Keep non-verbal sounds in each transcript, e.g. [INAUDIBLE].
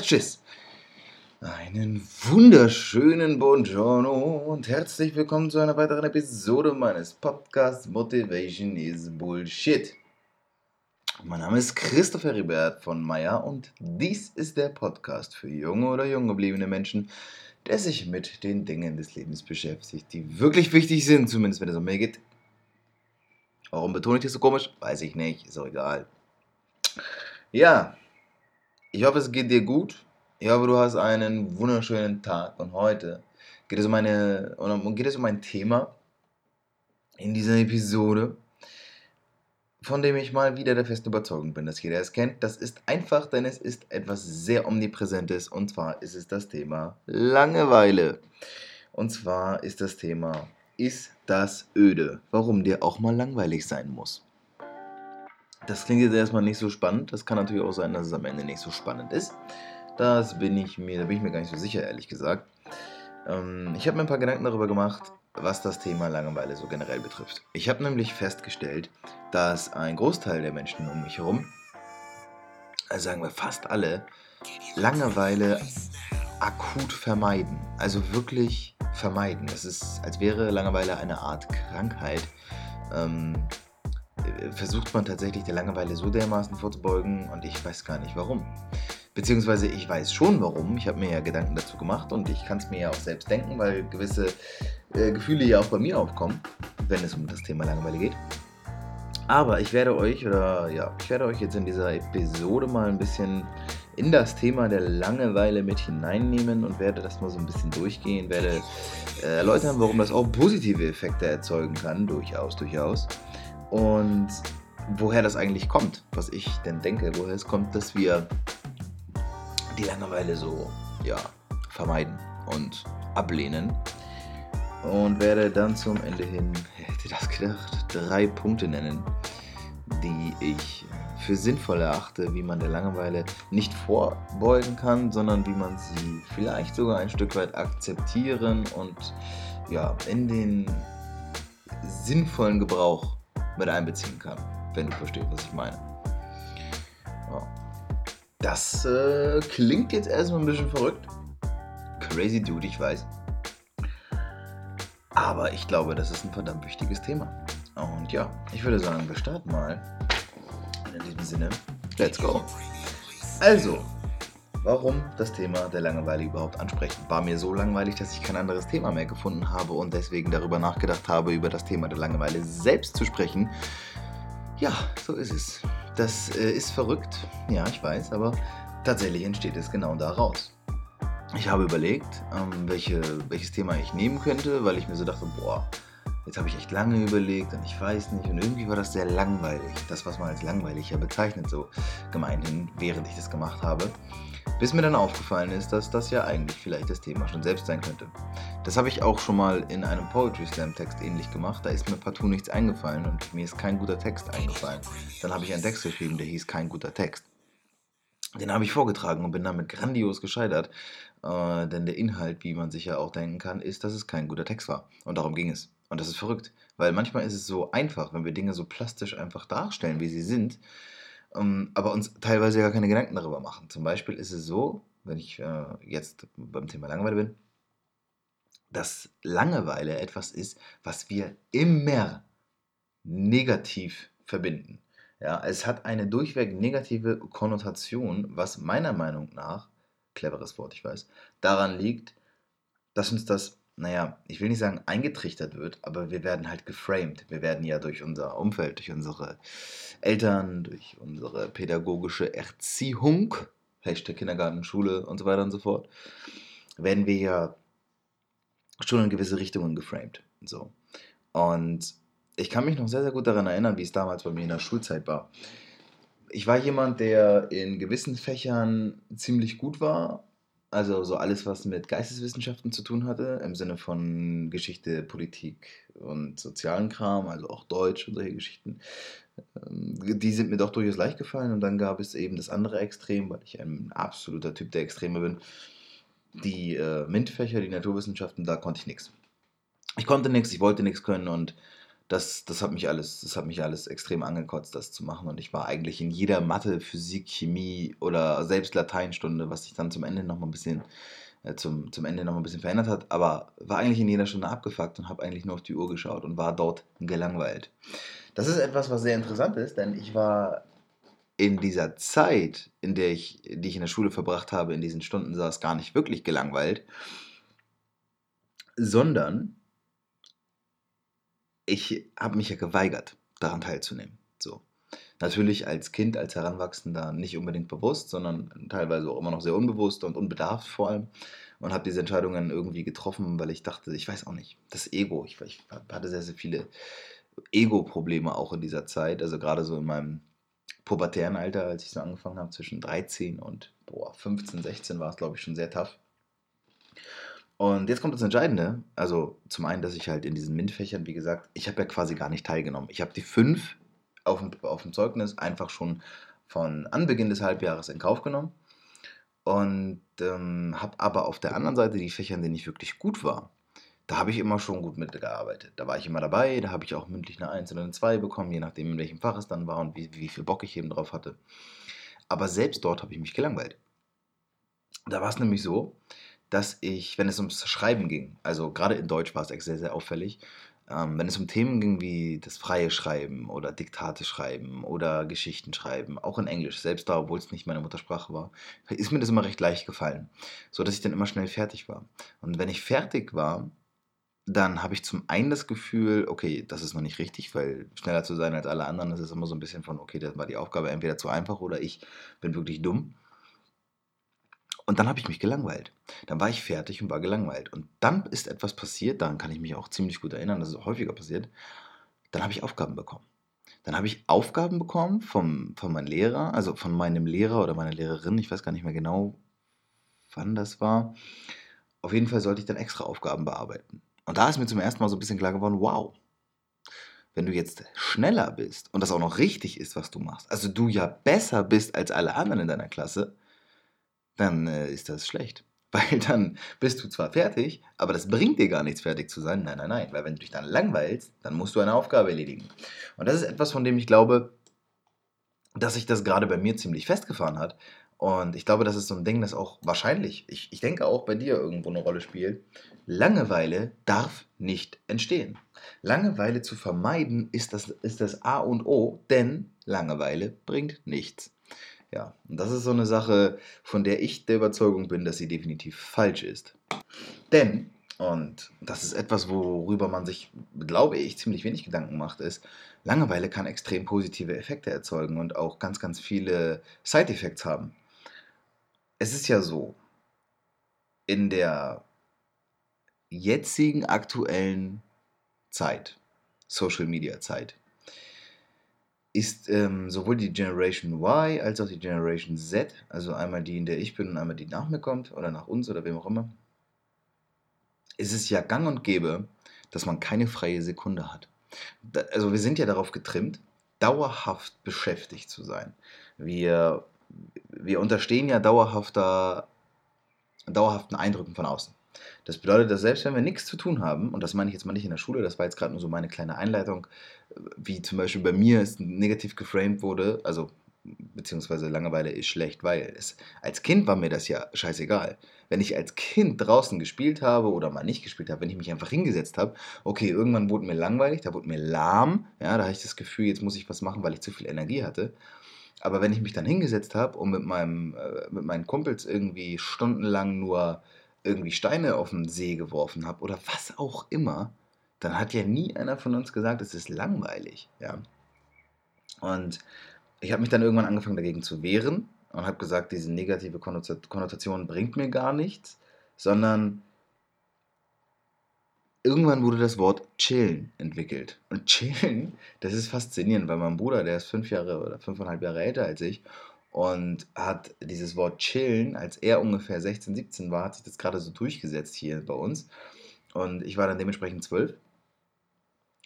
Tschüss. Einen wunderschönen Buongiorno und herzlich willkommen zu einer weiteren Episode meines Podcasts Motivation is Bullshit. Mein Name ist Christopher Ribert von Meyer und dies ist der Podcast für junge oder jung gebliebene Menschen, der sich mit den Dingen des Lebens beschäftigt, die wirklich wichtig sind, zumindest wenn es um mich geht. Warum betone ich das so komisch? Weiß ich nicht, ist auch egal. Ja, ich hoffe, es geht dir gut. Ich hoffe, du hast einen wunderschönen Tag. Und heute geht es um, eine, geht es um ein Thema in dieser Episode, von dem ich mal wieder der festen Überzeugung bin, dass jeder es kennt. Das ist einfach, denn es ist etwas sehr Omnipräsentes. Und zwar ist es das Thema Langeweile. Und zwar ist das Thema, ist das öde? Warum dir auch mal langweilig sein muss. Das klingt jetzt erstmal nicht so spannend. Das kann natürlich auch sein, dass es am Ende nicht so spannend ist. Das bin ich mir, da bin ich mir gar nicht so sicher, ehrlich gesagt. Ähm, ich habe mir ein paar Gedanken darüber gemacht, was das Thema Langeweile so generell betrifft. Ich habe nämlich festgestellt, dass ein Großteil der Menschen um mich herum, also sagen wir fast alle, Langeweile akut vermeiden. Also wirklich vermeiden. Es ist, als wäre Langeweile eine Art Krankheit. Ähm, versucht man tatsächlich der Langeweile so dermaßen vorzubeugen und ich weiß gar nicht warum. Beziehungsweise ich weiß schon warum. Ich habe mir ja Gedanken dazu gemacht und ich kann es mir ja auch selbst denken, weil gewisse äh, Gefühle ja auch bei mir aufkommen, wenn es um das Thema Langeweile geht. Aber ich werde euch, oder ja, ich werde euch jetzt in dieser Episode mal ein bisschen in das Thema der Langeweile mit hineinnehmen und werde das mal so ein bisschen durchgehen, werde äh, erläutern, warum das auch positive Effekte erzeugen kann, durchaus, durchaus und woher das eigentlich kommt, was ich denn denke, woher es kommt, dass wir die Langeweile so ja, vermeiden und ablehnen. Und werde dann zum Ende hin, hätte das gedacht, drei Punkte nennen, die ich für sinnvoll erachte, wie man der Langeweile nicht vorbeugen kann, sondern wie man sie vielleicht sogar ein Stück weit akzeptieren und ja, in den sinnvollen Gebrauch mit einbeziehen kann, wenn du verstehst, was ich meine. Ja. Das äh, klingt jetzt erstmal ein bisschen verrückt. Crazy Dude, ich weiß. Aber ich glaube, das ist ein verdammt wichtiges Thema. Und ja, ich würde sagen, wir starten mal. In diesem Sinne, let's go. Also, warum das Thema der Langeweile überhaupt ansprechen. War mir so langweilig, dass ich kein anderes Thema mehr gefunden habe und deswegen darüber nachgedacht habe, über das Thema der Langeweile selbst zu sprechen. Ja, so ist es. Das äh, ist verrückt, ja, ich weiß, aber tatsächlich entsteht es genau daraus. Ich habe überlegt, ähm, welche, welches Thema ich nehmen könnte, weil ich mir so dachte, boah, jetzt habe ich echt lange überlegt und ich weiß nicht und irgendwie war das sehr langweilig. Das, was man als langweilig ja bezeichnet, so gemeinhin, während ich das gemacht habe. Bis mir dann aufgefallen ist, dass das ja eigentlich vielleicht das Thema schon selbst sein könnte. Das habe ich auch schon mal in einem Poetry Slam Text ähnlich gemacht. Da ist mir partout nichts eingefallen und mir ist kein guter Text eingefallen. Dann habe ich einen Text geschrieben, der hieß kein guter Text. Den habe ich vorgetragen und bin damit grandios gescheitert. Äh, denn der Inhalt, wie man sich ja auch denken kann, ist, dass es kein guter Text war. Und darum ging es. Und das ist verrückt. Weil manchmal ist es so einfach, wenn wir Dinge so plastisch einfach darstellen, wie sie sind, ähm, aber uns teilweise gar keine Gedanken darüber machen. Zum Beispiel ist es so, wenn ich äh, jetzt beim Thema Langeweile bin, dass Langeweile etwas ist, was wir immer negativ verbinden. Ja, es hat eine durchweg negative Konnotation, was meiner Meinung nach, cleveres Wort, ich weiß, daran liegt, dass uns das naja, ich will nicht sagen eingetrichtert wird, aber wir werden halt geframed. Wir werden ja durch unser Umfeld, durch unsere Eltern, durch unsere pädagogische Erziehung, Hashtag Kindergarten, Schule und so weiter und so fort, werden wir ja schon in gewisse Richtungen geframed. So. Und ich kann mich noch sehr, sehr gut daran erinnern, wie es damals bei mir in der Schulzeit war. Ich war jemand, der in gewissen Fächern ziemlich gut war also so alles, was mit Geisteswissenschaften zu tun hatte, im Sinne von Geschichte, Politik und sozialen Kram, also auch Deutsch und solche Geschichten, ähm, die sind mir doch durchaus leicht gefallen. Und dann gab es eben das andere Extrem, weil ich ein absoluter Typ der Extreme bin. Die äh, MINT-Fächer, die Naturwissenschaften, da konnte ich nichts. Ich konnte nichts, ich wollte nichts können und das, das, hat mich alles, das hat mich alles extrem angekotzt, das zu machen. Und ich war eigentlich in jeder Mathe, Physik, Chemie oder selbst Lateinstunde, was sich dann zum Ende noch mal ein bisschen, äh, zum, zum Ende noch mal ein bisschen verändert hat, aber war eigentlich in jeder Stunde abgefuckt und habe eigentlich nur auf die Uhr geschaut und war dort gelangweilt. Das ist etwas, was sehr interessant ist, denn ich war in dieser Zeit, in der ich, die ich in der Schule verbracht habe, in diesen Stunden saß, gar nicht wirklich gelangweilt, sondern ich habe mich ja geweigert, daran teilzunehmen. So. Natürlich als Kind, als Heranwachsender nicht unbedingt bewusst, sondern teilweise auch immer noch sehr unbewusst und unbedarft vor allem. Und habe diese Entscheidungen irgendwie getroffen, weil ich dachte, ich weiß auch nicht, das Ego. Ich, ich hatte sehr, sehr viele Ego-Probleme auch in dieser Zeit. Also gerade so in meinem pubertären Alter, als ich so angefangen habe, zwischen 13 und boah, 15, 16 war es, glaube ich, schon sehr tough. Und jetzt kommt das Entscheidende. Also zum einen, dass ich halt in diesen MINT-Fächern, wie gesagt, ich habe ja quasi gar nicht teilgenommen. Ich habe die fünf auf dem, auf dem Zeugnis einfach schon von Anbeginn des Halbjahres in Kauf genommen. Und ähm, habe aber auf der anderen Seite die Fächer, in denen ich wirklich gut war, da habe ich immer schon gut mitgearbeitet. Da war ich immer dabei, da habe ich auch mündlich eine 1 oder eine 2 bekommen, je nachdem, in welchem Fach es dann war und wie, wie viel Bock ich eben drauf hatte. Aber selbst dort habe ich mich gelangweilt. Da war es nämlich so, dass ich, wenn es ums Schreiben ging, also gerade in Deutsch war es sehr, sehr auffällig, ähm, wenn es um Themen ging wie das freie Schreiben oder Diktate schreiben oder Geschichten schreiben, auch in Englisch, selbst da, obwohl es nicht meine Muttersprache war, ist mir das immer recht leicht gefallen, so dass ich dann immer schnell fertig war. Und wenn ich fertig war, dann habe ich zum einen das Gefühl, okay, das ist noch nicht richtig, weil schneller zu sein als alle anderen, das ist immer so ein bisschen von, okay, das war die Aufgabe entweder zu einfach oder ich bin wirklich dumm. Und dann habe ich mich gelangweilt. Dann war ich fertig und war gelangweilt. Und dann ist etwas passiert, daran kann ich mich auch ziemlich gut erinnern, das ist auch häufiger passiert. Dann habe ich Aufgaben bekommen. Dann habe ich Aufgaben bekommen vom, von meinem Lehrer, also von meinem Lehrer oder meiner Lehrerin, ich weiß gar nicht mehr genau, wann das war. Auf jeden Fall sollte ich dann extra Aufgaben bearbeiten. Und da ist mir zum ersten Mal so ein bisschen klar geworden, wow, wenn du jetzt schneller bist und das auch noch richtig ist, was du machst, also du ja besser bist als alle anderen in deiner Klasse, dann äh, ist das schlecht. [LAUGHS] Weil dann bist du zwar fertig, aber das bringt dir gar nichts, fertig zu sein. Nein, nein, nein. Weil wenn du dich dann langweilst, dann musst du eine Aufgabe erledigen. Und das ist etwas, von dem ich glaube, dass sich das gerade bei mir ziemlich festgefahren hat. Und ich glaube, das ist so ein Ding, das auch wahrscheinlich, ich, ich denke auch bei dir irgendwo eine Rolle spielt. Langeweile darf nicht entstehen. Langeweile zu vermeiden ist das, ist das A und O, denn Langeweile bringt nichts. Ja, und das ist so eine Sache, von der ich der Überzeugung bin, dass sie definitiv falsch ist. Denn, und das ist etwas, worüber man sich, glaube ich, ziemlich wenig Gedanken macht, ist, Langeweile kann extrem positive Effekte erzeugen und auch ganz, ganz viele Side-Effects haben. Es ist ja so, in der jetzigen aktuellen Zeit, Social Media Zeit, ist ähm, sowohl die Generation Y als auch die Generation Z, also einmal die, in der ich bin und einmal die nach mir kommt oder nach uns oder wem auch immer, ist es ja gang und gäbe, dass man keine freie Sekunde hat. Da, also wir sind ja darauf getrimmt, dauerhaft beschäftigt zu sein. Wir, wir unterstehen ja dauerhafter, dauerhaften Eindrücken von außen. Das bedeutet, dass selbst wenn wir nichts zu tun haben, und das meine ich jetzt mal nicht in der Schule, das war jetzt gerade nur so meine kleine Einleitung, wie zum Beispiel bei mir es negativ geframed wurde, also beziehungsweise Langeweile ist schlecht, weil es als Kind war mir das ja scheißegal. Wenn ich als Kind draußen gespielt habe oder mal nicht gespielt habe, wenn ich mich einfach hingesetzt habe, okay, irgendwann wurde mir langweilig, da wurde mir lahm, ja, da hatte ich das Gefühl, jetzt muss ich was machen, weil ich zu viel Energie hatte. Aber wenn ich mich dann hingesetzt habe und mit, meinem, äh, mit meinen Kumpels irgendwie stundenlang nur irgendwie Steine auf den See geworfen habe oder was auch immer, dann hat ja nie einer von uns gesagt, es ist langweilig. Ja? Und ich habe mich dann irgendwann angefangen dagegen zu wehren und habe gesagt, diese negative Konnotation bringt mir gar nichts, sondern irgendwann wurde das Wort chillen entwickelt. Und chillen, das ist faszinierend, weil mein Bruder, der ist fünf Jahre oder fünfeinhalb Jahre älter als ich und hat dieses Wort chillen, als er ungefähr 16, 17 war, hat sich das gerade so durchgesetzt hier bei uns. Und ich war dann dementsprechend zwölf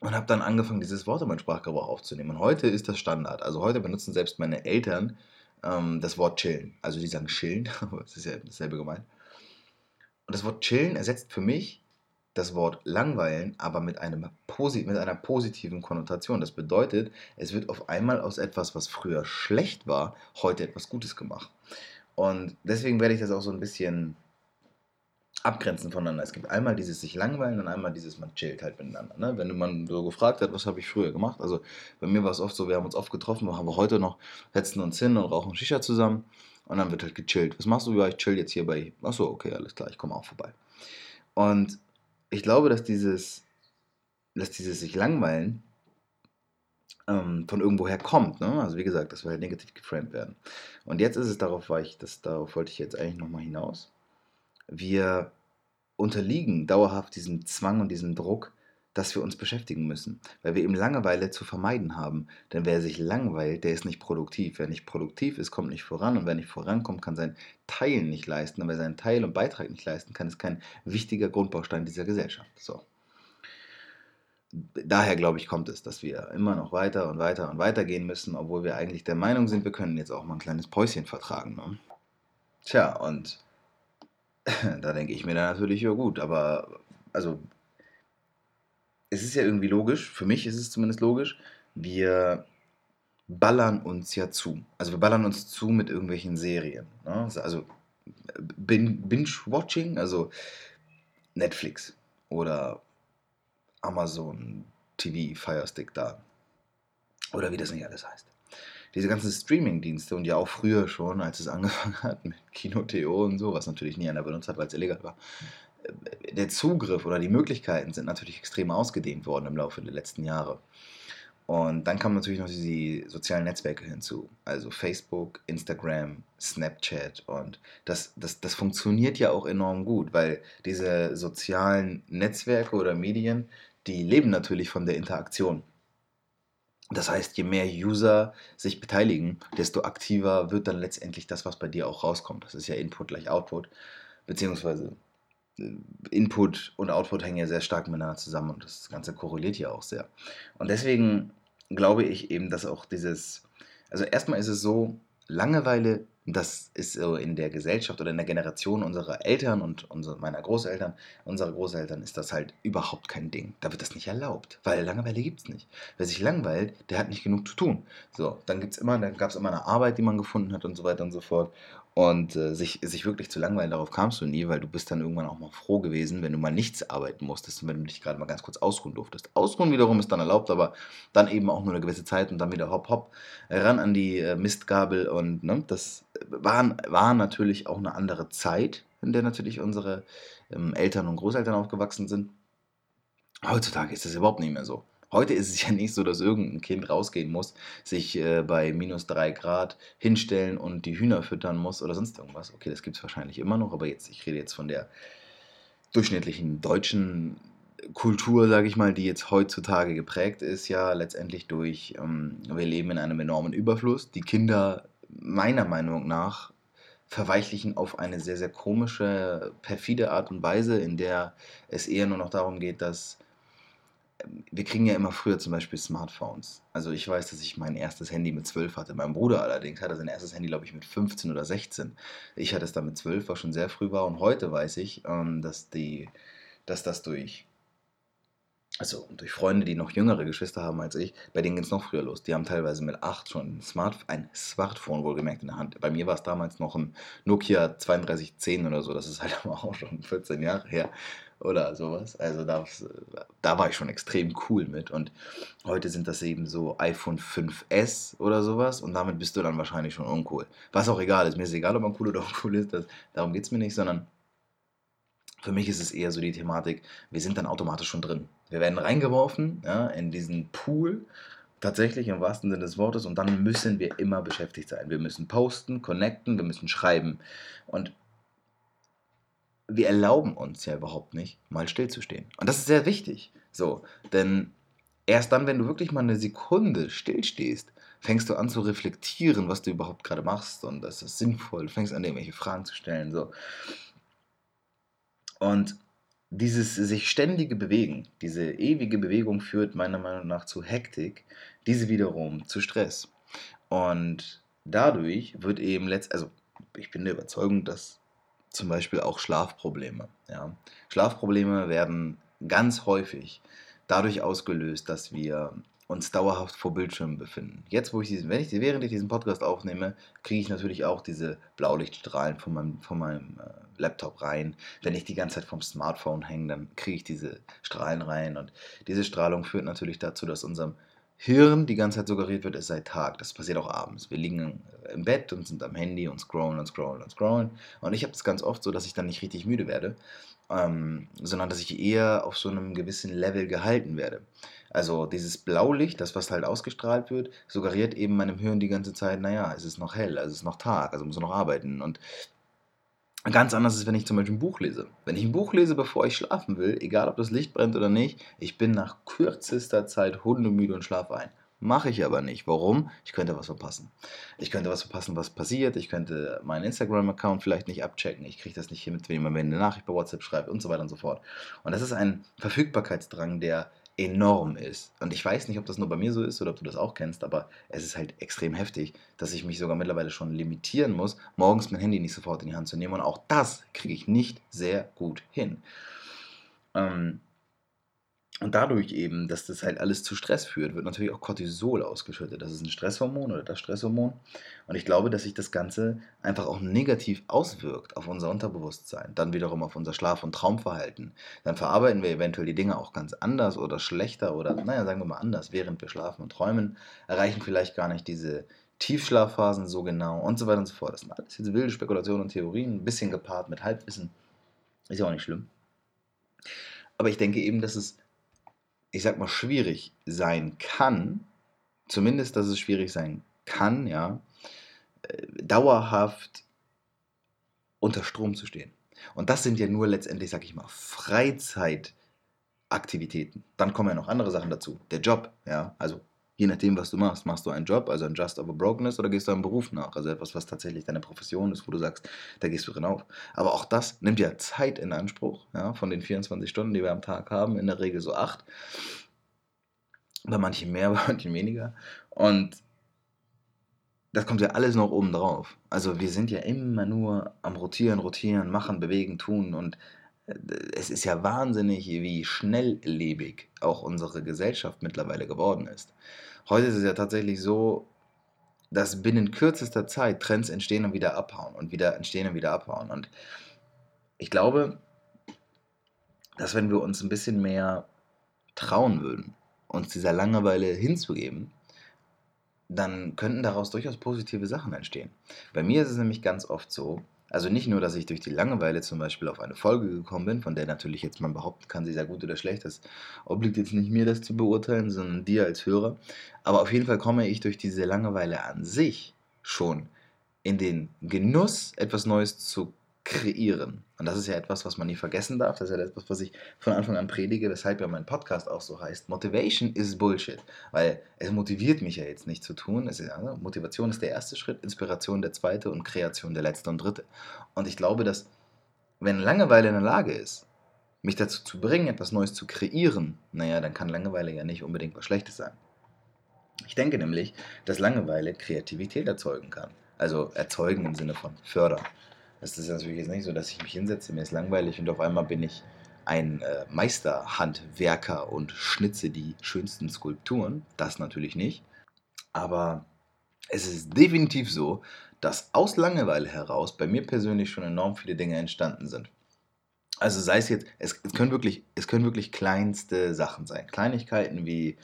und habe dann angefangen, dieses Wort in meinen Sprachgebrauch aufzunehmen. Und heute ist das Standard. Also heute benutzen selbst meine Eltern ähm, das Wort chillen. Also die sagen chillen, [LAUGHS] aber es ist ja dasselbe gemeint. Und das Wort chillen ersetzt für mich das Wort langweilen, aber mit, einem, mit einer positiven Konnotation. Das bedeutet, es wird auf einmal aus etwas, was früher schlecht war, heute etwas Gutes gemacht. Und deswegen werde ich das auch so ein bisschen abgrenzen voneinander. Es gibt einmal dieses sich langweilen und einmal dieses man chillt halt miteinander. Ne? Wenn man so gefragt hat, was habe ich früher gemacht? Also bei mir war es oft so, wir haben uns oft getroffen, haben wir heute noch, setzen uns hin und rauchen Shisha zusammen und dann wird halt gechillt. Was machst du? Ja, ich chill jetzt hier bei. Achso, okay, alles klar, ich komme auch vorbei. Und ich glaube, dass dieses, dass dieses sich langweilen ähm, von irgendwoher kommt. Ne? Also wie gesagt, dass wir halt negativ geframed werden. Und jetzt ist es darauf, war ich, das, darauf wollte ich jetzt eigentlich nochmal hinaus wir unterliegen dauerhaft diesem Zwang und diesem Druck, dass wir uns beschäftigen müssen, weil wir eben Langeweile zu vermeiden haben. Denn wer sich langweilt, der ist nicht produktiv. Wer nicht produktiv ist, kommt nicht voran und wer nicht vorankommt, kann seinen Teil nicht leisten. Und wer seinen Teil und Beitrag nicht leisten kann, ist kein wichtiger Grundbaustein dieser Gesellschaft. So. Daher glaube ich, kommt es, dass wir immer noch weiter und weiter und weiter gehen müssen, obwohl wir eigentlich der Meinung sind, wir können jetzt auch mal ein kleines Päuschen vertragen. Ne? Tja, und [LAUGHS] da denke ich mir dann natürlich, ja gut, aber also es ist ja irgendwie logisch, für mich ist es zumindest logisch, wir ballern uns ja zu. Also wir ballern uns zu mit irgendwelchen Serien. Ne? Also Binge-Watching, also Netflix oder Amazon TV, Firestick da. Oder wie das nicht alles heißt diese ganzen Streaming-Dienste und ja auch früher schon, als es [LAUGHS] angefangen hat mit Kino.to und so, was natürlich nie einer benutzt hat, weil es illegal war, äh, der Zugriff oder die Möglichkeiten sind natürlich extrem ausgedehnt worden im Laufe der letzten Jahre. Und dann kamen natürlich noch die sozialen Netzwerke hinzu, also Facebook, Instagram, Snapchat. Und das, das, das funktioniert ja auch enorm gut, weil diese sozialen Netzwerke oder Medien, die leben natürlich von der Interaktion. Das heißt, je mehr User sich beteiligen, desto aktiver wird dann letztendlich das, was bei dir auch rauskommt. Das ist ja Input gleich Output, beziehungsweise Input und Output hängen ja sehr stark miteinander zusammen und das Ganze korreliert ja auch sehr. Und deswegen glaube ich eben, dass auch dieses, also erstmal ist es so, Langeweile das ist so in der Gesellschaft oder in der Generation unserer Eltern und unserer, meiner Großeltern, unserer Großeltern ist das halt überhaupt kein Ding. Da wird das nicht erlaubt, weil Langeweile gibt es nicht. Wer sich langweilt, der hat nicht genug zu tun. So, dann gibt's immer, dann gab es immer eine Arbeit, die man gefunden hat und so weiter und so fort. Und äh, sich, sich wirklich zu langweilen, darauf kamst du nie, weil du bist dann irgendwann auch mal froh gewesen, wenn du mal nichts arbeiten musstest und wenn du dich gerade mal ganz kurz ausruhen durftest. Ausruhen wiederum ist dann erlaubt, aber dann eben auch nur eine gewisse Zeit und dann wieder hopp hopp ran an die äh, Mistgabel und ne, das war, war natürlich auch eine andere Zeit, in der natürlich unsere ähm, Eltern und Großeltern aufgewachsen sind. Heutzutage ist das überhaupt nicht mehr so. Heute ist es ja [LAUGHS] nicht so, dass irgendein Kind rausgehen muss, sich äh, bei minus 3 Grad hinstellen und die Hühner füttern muss oder sonst irgendwas. Okay, das gibt es wahrscheinlich immer noch, aber jetzt, ich rede jetzt von der durchschnittlichen deutschen Kultur, sage ich mal, die jetzt heutzutage geprägt ist, ja letztendlich durch, ähm, wir leben in einem enormen Überfluss. Die Kinder, meiner Meinung nach, verweichlichen auf eine sehr, sehr komische, perfide Art und Weise, in der es eher nur noch darum geht, dass wir kriegen ja immer früher zum Beispiel Smartphones. Also ich weiß, dass ich mein erstes Handy mit 12 hatte. Mein Bruder allerdings hatte sein erstes Handy, glaube ich, mit 15 oder 16. Ich hatte es dann mit 12, was schon sehr früh war. Und heute weiß ich, ähm, dass, die, dass das durch, also durch Freunde, die noch jüngere Geschwister haben als ich, bei denen geht es noch früher los. Die haben teilweise mit 8 schon ein, Smart, ein Smartphone wohlgemerkt in der Hand. Bei mir war es damals noch ein Nokia 3210 oder so. Das ist halt [LAUGHS] aber auch schon 14 Jahre her oder sowas. Also da, da war ich schon extrem cool mit. Und heute sind das eben so iPhone 5S oder sowas. Und damit bist du dann wahrscheinlich schon uncool. Was auch egal ist. Mir ist egal, ob man cool oder [LAUGHS] uncool ist. Das, darum geht es mir nicht, sondern für mich ist es eher so die Thematik, wir sind dann automatisch schon drin. Wir werden reingeworfen ja, in diesen Pool tatsächlich im wahrsten Sinne des Wortes und dann müssen wir immer beschäftigt sein. Wir müssen posten, connecten, wir müssen schreiben. Und wir erlauben uns ja überhaupt nicht, mal stillzustehen. Und das ist sehr wichtig. So, denn erst dann, wenn du wirklich mal eine Sekunde stillstehst, fängst du an zu reflektieren, was du überhaupt gerade machst und das ist sinnvoll. Du fängst an, irgendwelche Fragen zu stellen. So. Und dieses sich ständige Bewegen, diese ewige Bewegung führt meiner Meinung nach zu Hektik, diese wiederum zu Stress. Und dadurch wird eben letzt, also ich bin der Überzeugung, dass zum Beispiel auch Schlafprobleme. Ja. Schlafprobleme werden ganz häufig dadurch ausgelöst, dass wir uns dauerhaft vor Bildschirmen befinden. Jetzt, wo ich diesen, wenn ich, während ich diesen Podcast aufnehme, kriege ich natürlich auch diese Blaulichtstrahlen von meinem, von meinem äh, Laptop rein. Wenn ich die ganze Zeit vom Smartphone hänge, dann kriege ich diese Strahlen rein. Und diese Strahlung führt natürlich dazu, dass unserem Hirn die ganze Zeit suggeriert wird, es sei Tag. Das passiert auch abends. Wir liegen im Bett und sind am Handy und scrollen und scrollen und scrollen. Und ich habe das ganz oft so, dass ich dann nicht richtig müde werde, ähm, sondern dass ich eher auf so einem gewissen Level gehalten werde. Also dieses Blaulicht, das was halt ausgestrahlt wird, suggeriert eben meinem Hirn die ganze Zeit, naja, es ist noch hell, also es ist noch Tag, also muss noch arbeiten. Und Ganz anders ist, wenn ich zum Beispiel ein Buch lese. Wenn ich ein Buch lese, bevor ich schlafen will, egal ob das Licht brennt oder nicht, ich bin nach kürzester Zeit hundemüde und schlafe ein. Mache ich aber nicht. Warum? Ich könnte was verpassen. Ich könnte was verpassen, was passiert. Ich könnte meinen Instagram-Account vielleicht nicht abchecken. Ich kriege das nicht hin, mit wem man mir eine Nachricht bei WhatsApp schreibt und so weiter und so fort. Und das ist ein Verfügbarkeitsdrang, der enorm ist. Und ich weiß nicht, ob das nur bei mir so ist oder ob du das auch kennst, aber es ist halt extrem heftig, dass ich mich sogar mittlerweile schon limitieren muss, morgens mein Handy nicht sofort in die Hand zu nehmen. Und auch das kriege ich nicht sehr gut hin. Ähm, und dadurch eben, dass das halt alles zu Stress führt, wird natürlich auch Cortisol ausgeschüttet. Das ist ein Stresshormon oder das Stresshormon. Und ich glaube, dass sich das Ganze einfach auch negativ auswirkt auf unser Unterbewusstsein, dann wiederum auf unser Schlaf- und Traumverhalten. Dann verarbeiten wir eventuell die Dinge auch ganz anders oder schlechter oder, naja, sagen wir mal anders, während wir schlafen und träumen, erreichen vielleicht gar nicht diese Tiefschlafphasen so genau und so weiter und so fort. Das sind alles jetzt wilde Spekulationen und Theorien, ein bisschen gepaart mit Halbwissen. Ist ja auch nicht schlimm. Aber ich denke eben, dass es ich sag mal, schwierig sein kann, zumindest, dass es schwierig sein kann, ja, äh, dauerhaft unter Strom zu stehen. Und das sind ja nur letztendlich, sag ich mal, Freizeitaktivitäten. Dann kommen ja noch andere Sachen dazu. Der Job, ja, also je nachdem, was du machst. Machst du einen Job, also ein Just a Brokenness, oder gehst du einem Beruf nach? Also etwas, was tatsächlich deine Profession ist, wo du sagst, da gehst du drin auf. Aber auch das nimmt ja Zeit in Anspruch, ja, von den 24 Stunden, die wir am Tag haben, in der Regel so acht. Bei manchen mehr, [LAUGHS] bei manchen weniger. Und das kommt ja alles noch oben drauf. Also wir sind ja immer nur am Rotieren, Rotieren, Machen, Bewegen, Tun und es ist ja wahnsinnig, wie schnelllebig auch unsere Gesellschaft mittlerweile geworden ist. Heute ist es ja tatsächlich so, dass binnen kürzester Zeit Trends entstehen und wieder abhauen und wieder entstehen und wieder abhauen. Und ich glaube, dass wenn wir uns ein bisschen mehr trauen würden, uns dieser Langeweile hinzugeben, dann könnten daraus durchaus positive Sachen entstehen. Bei mir ist es nämlich ganz oft so, also nicht nur, dass ich durch die Langeweile zum Beispiel auf eine Folge gekommen bin, von der natürlich jetzt man behaupten kann, sie sei gut oder schlecht. Das obliegt jetzt nicht mir, das zu beurteilen, sondern dir als Hörer. Aber auf jeden Fall komme ich durch diese Langeweile an sich schon in den Genuss, etwas Neues zu kreieren. Und das ist ja etwas, was man nie vergessen darf. Das ist ja etwas, was ich von Anfang an predige, weshalb ja mein Podcast auch so heißt. Motivation is Bullshit. Weil es motiviert mich ja jetzt nicht zu tun. Ist, also Motivation ist der erste Schritt, Inspiration der zweite und Kreation der letzte und dritte. Und ich glaube, dass wenn Langeweile in der Lage ist, mich dazu zu bringen, etwas Neues zu kreieren, naja, dann kann Langeweile ja nicht unbedingt was Schlechtes sein. Ich denke nämlich, dass Langeweile Kreativität erzeugen kann. Also erzeugen im Sinne von fördern. Es ist natürlich jetzt nicht so, dass ich mich hinsetze, mir ist langweilig und auf einmal bin ich ein äh, Meisterhandwerker und schnitze die schönsten Skulpturen. Das natürlich nicht. Aber es ist definitiv so, dass aus Langeweile heraus bei mir persönlich schon enorm viele Dinge entstanden sind. Also sei es jetzt, es, es, können wirklich, es können wirklich kleinste Sachen sein. Kleinigkeiten wie,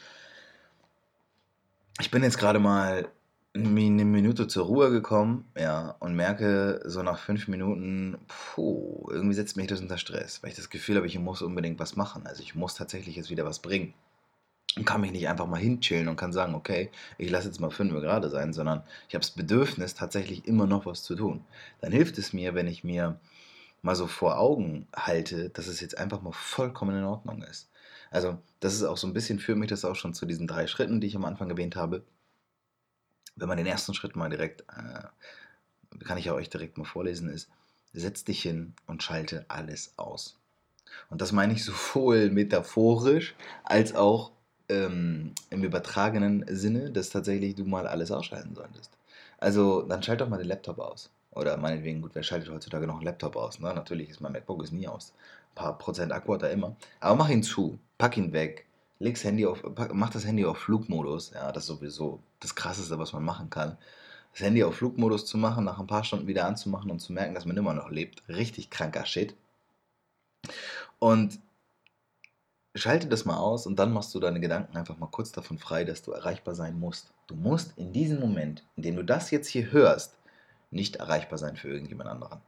ich bin jetzt gerade mal eine Minute zur Ruhe gekommen, ja, und merke so nach fünf Minuten, puh, irgendwie setzt mich das unter Stress, weil ich das Gefühl habe, ich muss unbedingt was machen. Also ich muss tatsächlich jetzt wieder was bringen. Und kann mich nicht einfach mal hinchillen und kann sagen, okay, ich lasse jetzt mal fünf Uhr gerade sein, sondern ich habe das Bedürfnis, tatsächlich immer noch was zu tun. Dann hilft es mir, wenn ich mir mal so vor Augen halte, dass es jetzt einfach mal vollkommen in Ordnung ist. Also, das ist auch so ein bisschen, führt mich das auch schon zu diesen drei Schritten, die ich am Anfang erwähnt habe wenn man den ersten Schritt mal direkt, äh, kann ich ja euch direkt mal vorlesen, ist, setz dich hin und schalte alles aus. Und das meine ich sowohl [LAUGHS] metaphorisch als auch ähm, im übertragenen Sinne, dass tatsächlich du mal alles ausschalten solltest. Also dann schalt doch mal den Laptop aus. Oder meinetwegen, gut, wer schaltet heutzutage noch einen Laptop aus? Ne? Natürlich ist mein MacBook ist nie aus. paar Prozent Akku hat er immer. Aber mach ihn zu, pack ihn weg, leg's Handy auf, pack, mach das Handy auf Flugmodus. Ja, das sowieso das Krasseste, was man machen kann. Das Handy auf Flugmodus zu machen, nach ein paar Stunden wieder anzumachen und zu merken, dass man immer noch lebt. Richtig kranker Shit. Und schalte das mal aus und dann machst du deine Gedanken einfach mal kurz davon frei, dass du erreichbar sein musst. Du musst in diesem Moment, in dem du das jetzt hier hörst, nicht erreichbar sein für irgendjemand anderen.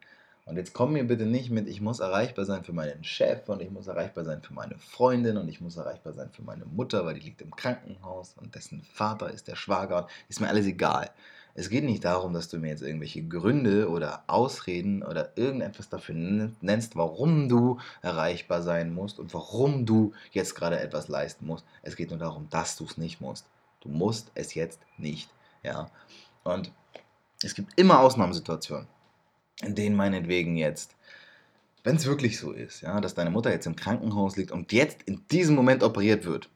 Und jetzt komm mir bitte nicht mit, ich muss erreichbar sein für meinen Chef und ich muss erreichbar sein für meine Freundin und ich muss erreichbar sein für meine Mutter, weil die liegt im Krankenhaus und dessen Vater ist der Schwager. Ist mir alles egal. Es geht nicht darum, dass du mir jetzt irgendwelche Gründe oder Ausreden oder irgendetwas dafür nennst, warum du erreichbar sein musst und warum du jetzt gerade etwas leisten musst. Es geht nur darum, dass du es nicht musst. Du musst es jetzt nicht. Ja. Und es gibt immer Ausnahmesituationen, in denen meinetwegen jetzt, wenn es wirklich so ist, ja, dass deine Mutter jetzt im Krankenhaus liegt und jetzt in diesem Moment operiert wird,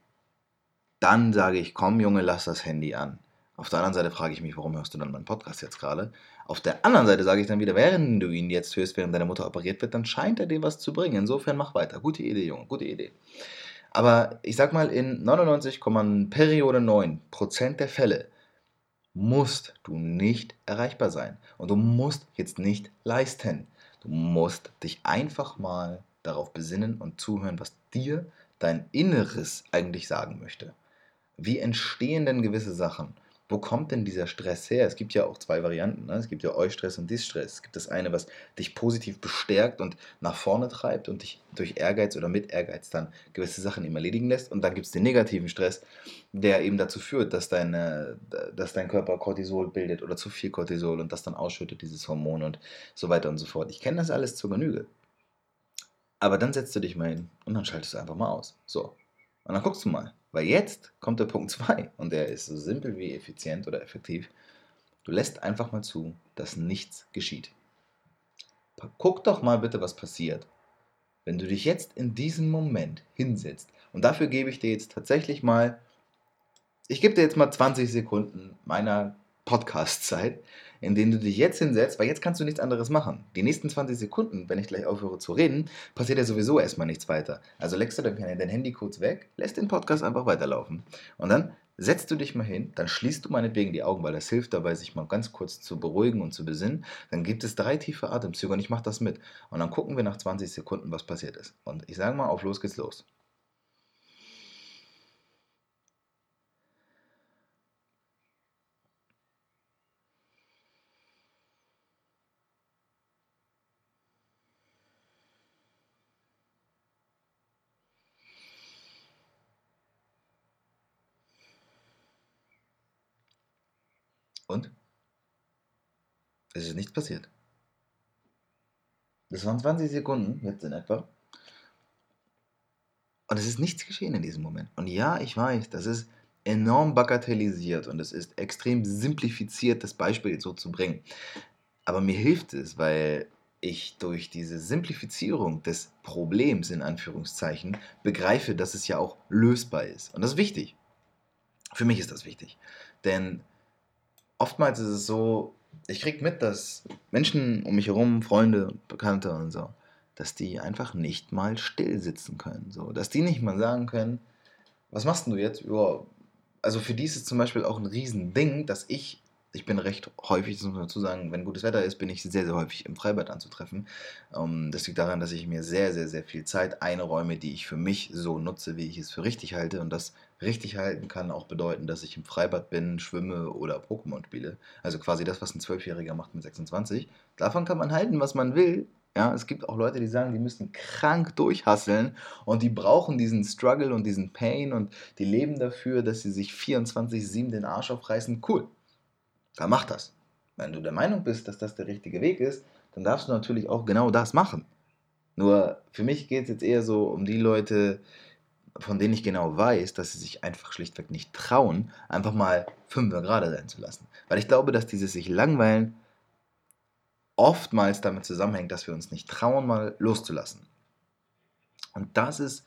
dann sage ich, komm Junge, lass das Handy an. Auf der anderen Seite frage ich mich, warum hörst du dann meinen Podcast jetzt gerade? Auf der anderen Seite sage ich dann wieder, während du ihn jetzt hörst, während deine Mutter operiert wird, dann scheint er dir was zu bringen. Insofern mach weiter. Gute Idee, Junge, gute Idee. Aber ich sag mal, in 99, Periode 9 Prozent der Fälle musst du nicht erreichbar sein. Und du musst jetzt nicht leisten. Du musst dich einfach mal darauf besinnen und zuhören, was dir dein Inneres eigentlich sagen möchte. Wie entstehen denn gewisse Sachen? Wo kommt denn dieser Stress her? Es gibt ja auch zwei Varianten. Ne? Es gibt ja Eustress und Distress. Es gibt das eine, was dich positiv bestärkt und nach vorne treibt und dich durch Ehrgeiz oder mit Ehrgeiz dann gewisse Sachen eben erledigen lässt. Und dann gibt es den negativen Stress, der eben dazu führt, dass, deine, dass dein Körper Cortisol bildet oder zu viel Cortisol und das dann ausschüttet, dieses Hormon und so weiter und so fort. Ich kenne das alles zur Genüge. Aber dann setzt du dich mal hin und dann schaltest du einfach mal aus. So. Und dann guckst du mal. Weil jetzt kommt der Punkt 2 und der ist so simpel wie effizient oder effektiv. Du lässt einfach mal zu, dass nichts geschieht. Guck doch mal bitte, was passiert, wenn du dich jetzt in diesem Moment hinsetzt. Und dafür gebe ich dir jetzt tatsächlich mal, ich gebe dir jetzt mal 20 Sekunden meiner Podcast-Zeit, in denen du dich jetzt hinsetzt, weil jetzt kannst du nichts anderes machen. Die nächsten 20 Sekunden, wenn ich gleich aufhöre zu reden, passiert ja sowieso erstmal nichts weiter. Also legst du dein Handy kurz weg, lässt den Podcast einfach weiterlaufen. Und dann setzt du dich mal hin, dann schließt du meinetwegen die Augen, weil das hilft dabei, sich mal ganz kurz zu beruhigen und zu besinnen. Dann gibt es drei tiefe Atemzüge und ich mache das mit. Und dann gucken wir nach 20 Sekunden, was passiert ist. Und ich sage mal, auf los geht's los. Und? Es ist nichts passiert. Das waren 20 Sekunden, jetzt in etwa. Und es ist nichts geschehen in diesem Moment. Und ja, ich weiß, das ist enorm bagatellisiert und es ist extrem simplifiziert, das Beispiel so zu bringen. Aber mir hilft es, weil ich durch diese Simplifizierung des Problems in Anführungszeichen begreife, dass es ja auch lösbar ist. Und das ist wichtig. Für mich ist das wichtig. Denn oftmals ist es so, ich krieg mit, dass Menschen um mich herum, Freunde, Bekannte und so, dass die einfach nicht mal still sitzen können. So, dass die nicht mal sagen können, was machst du jetzt? Ja, also für die ist es zum Beispiel auch ein Riesending, dass ich ich bin recht häufig, das muss man dazu sagen, wenn gutes Wetter ist, bin ich sehr, sehr häufig im Freibad anzutreffen. Ähm, das liegt daran, dass ich mir sehr, sehr, sehr viel Zeit einräume, die ich für mich so nutze, wie ich es für richtig halte. Und das richtig halten kann auch bedeuten, dass ich im Freibad bin, schwimme oder Pokémon spiele. Also quasi das, was ein Zwölfjähriger macht mit 26. Davon kann man halten, was man will. Ja, es gibt auch Leute, die sagen, die müssen krank durchhasseln und die brauchen diesen Struggle und diesen Pain und die leben dafür, dass sie sich 24-7 den Arsch aufreißen. Cool dann mach das. Wenn du der Meinung bist, dass das der richtige Weg ist, dann darfst du natürlich auch genau das machen. Nur für mich geht es jetzt eher so um die Leute, von denen ich genau weiß, dass sie sich einfach schlichtweg nicht trauen, einfach mal fünf gerade sein zu lassen. Weil ich glaube, dass dieses sich langweilen oftmals damit zusammenhängt, dass wir uns nicht trauen, mal loszulassen. Und das ist,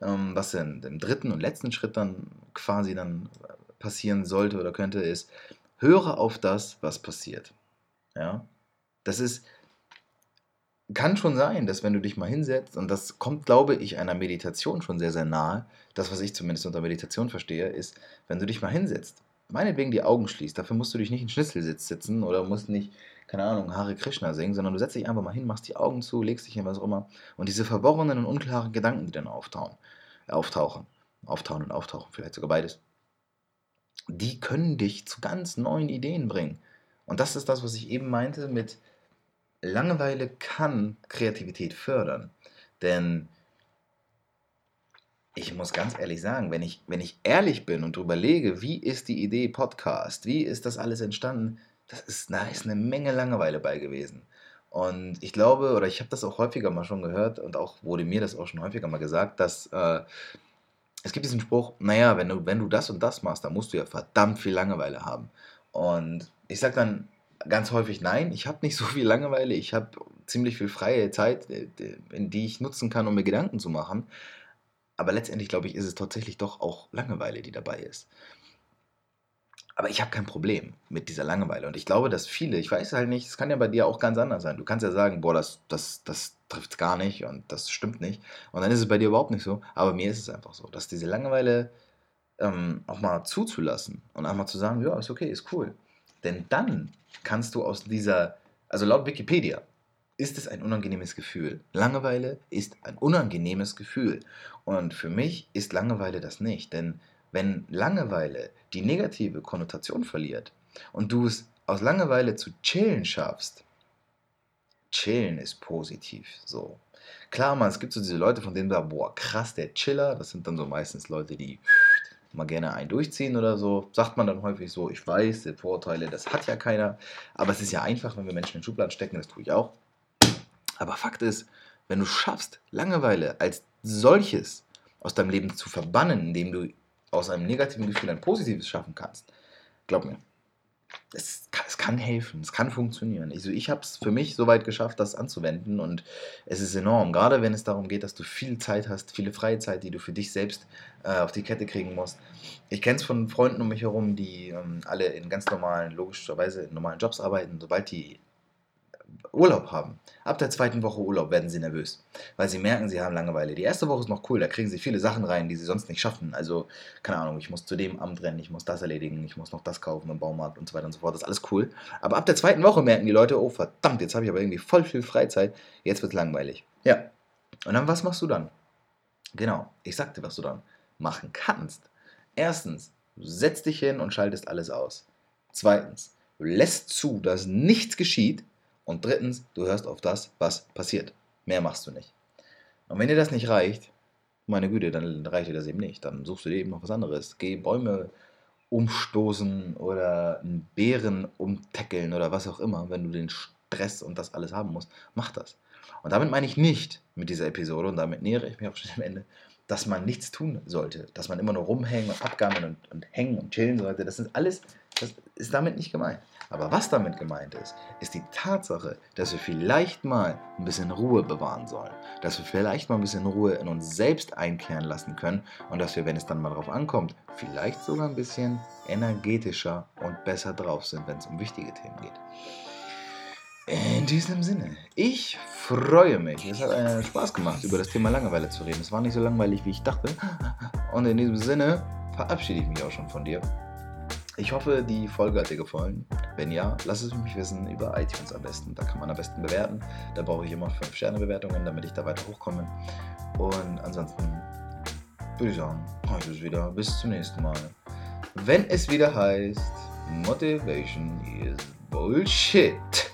ähm, was in dem dritten und letzten Schritt dann quasi dann passieren sollte oder könnte, ist, höre auf das, was passiert. Ja? Das ist, kann schon sein, dass wenn du dich mal hinsetzt, und das kommt, glaube ich, einer Meditation schon sehr, sehr nahe, das, was ich zumindest unter Meditation verstehe, ist, wenn du dich mal hinsetzt, meinetwegen die Augen schließt, dafür musst du dich nicht in Schnitzelsitz sitzen oder musst nicht, keine Ahnung, Hare Krishna singen, sondern du setzt dich einfach mal hin, machst die Augen zu, legst dich hin, was auch immer, und diese verworrenen und unklaren Gedanken, die dann auftauchen, auftauchen, auftauchen und auftauchen, vielleicht sogar beides, die können dich zu ganz neuen Ideen bringen. Und das ist das, was ich eben meinte mit Langeweile kann Kreativität fördern. Denn ich muss ganz ehrlich sagen, wenn ich, wenn ich ehrlich bin und drüber lege, wie ist die Idee Podcast, wie ist das alles entstanden, das ist, da ist eine Menge Langeweile bei gewesen. Und ich glaube, oder ich habe das auch häufiger mal schon gehört und auch wurde mir das auch schon häufiger mal gesagt, dass äh, es gibt diesen Spruch, naja, wenn du, wenn du das und das machst, dann musst du ja verdammt viel Langeweile haben. Und ich sage dann ganz häufig nein, ich habe nicht so viel Langeweile, ich habe ziemlich viel freie Zeit, äh, in die ich nutzen kann, um mir Gedanken zu machen. Aber letztendlich, glaube ich, ist es tatsächlich doch auch Langeweile, die dabei ist. Aber ich habe kein Problem mit dieser Langeweile. Und ich glaube, dass viele, ich weiß halt nicht, es kann ja bei dir auch ganz anders sein. Du kannst ja sagen, boah, das, das, das trifft gar nicht und das stimmt nicht. Und dann ist es bei dir überhaupt nicht so. Aber mir ist es einfach so, dass diese Langeweile ähm, auch mal zuzulassen und einmal zu sagen, ja, ist okay, ist cool. Denn dann kannst du aus dieser, also laut Wikipedia, ist es ein unangenehmes Gefühl. Langeweile ist ein unangenehmes Gefühl. Und für mich ist Langeweile das nicht. Denn wenn Langeweile die negative Konnotation verliert und du es aus Langeweile zu chillen schaffst, chillen ist positiv. So. Klar, man, es gibt so diese Leute, von denen du sagst, boah, krass, der Chiller. Das sind dann so meistens Leute, die mal gerne einen durchziehen oder so. Sagt man dann häufig so, ich weiß, die Vorteile, das hat ja keiner. Aber es ist ja einfach, wenn wir Menschen in Schubladen stecken, das tue ich auch. Aber Fakt ist, wenn du schaffst, Langeweile als solches aus deinem Leben zu verbannen, indem du aus einem negativen Gefühl ein positives schaffen kannst, glaub mir, es, es kann helfen, es kann funktionieren. Also ich habe es für mich so weit geschafft, das anzuwenden und es ist enorm. Gerade wenn es darum geht, dass du viel Zeit hast, viele freie Zeit, die du für dich selbst äh, auf die Kette kriegen musst. Ich kenne es von Freunden um mich herum, die ähm, alle in ganz normalen, logischerweise in normalen Jobs arbeiten. Sobald die Urlaub haben. Ab der zweiten Woche Urlaub werden sie nervös, weil sie merken, sie haben Langeweile. Die erste Woche ist noch cool, da kriegen sie viele Sachen rein, die sie sonst nicht schaffen. Also, keine Ahnung, ich muss zu dem Amt rennen, ich muss das erledigen, ich muss noch das kaufen im Baumarkt und so weiter und so fort. Das ist alles cool. Aber ab der zweiten Woche merken die Leute, oh verdammt, jetzt habe ich aber irgendwie voll viel Freizeit, jetzt wird es langweilig. Ja. Und dann, was machst du dann? Genau, ich sagte, was du dann machen kannst. Erstens, du setzt dich hin und schaltest alles aus. Zweitens, lässt zu, dass nichts geschieht und drittens, du hörst auf das, was passiert. Mehr machst du nicht. Und wenn dir das nicht reicht, meine Güte, dann reicht dir das eben nicht. Dann suchst du dir eben noch was anderes. Geh Bäume umstoßen oder einen Bären umtackeln oder was auch immer, wenn du den Stress und das alles haben musst. Mach das. Und damit meine ich nicht mit dieser Episode, und damit nähere ich mich auch schon am Ende, dass man nichts tun sollte, dass man immer nur rumhängen und abgammeln und, und hängen und chillen sollte. Das sind alles, das ist damit nicht gemeint. Aber was damit gemeint ist, ist die Tatsache, dass wir vielleicht mal ein bisschen Ruhe bewahren sollen. Dass wir vielleicht mal ein bisschen Ruhe in uns selbst einkehren lassen können und dass wir, wenn es dann mal drauf ankommt, vielleicht sogar ein bisschen energetischer und besser drauf sind, wenn es um wichtige Themen geht. In diesem Sinne, ich freue mich. Es hat äh, Spaß gemacht, über das Thema Langeweile zu reden. Es war nicht so langweilig, wie ich dachte. Und in diesem Sinne verabschiede ich mich auch schon von dir. Ich hoffe, die Folge hat dir gefallen. Wenn ja, lass es mich wissen über iTunes am besten. Da kann man am besten bewerten. Da brauche ich immer 5-Sterne-Bewertungen, damit ich da weiter hochkomme. Und ansonsten würde ich sagen, heute ist wieder. Bis zum nächsten Mal. Wenn es wieder heißt, Motivation is Bullshit.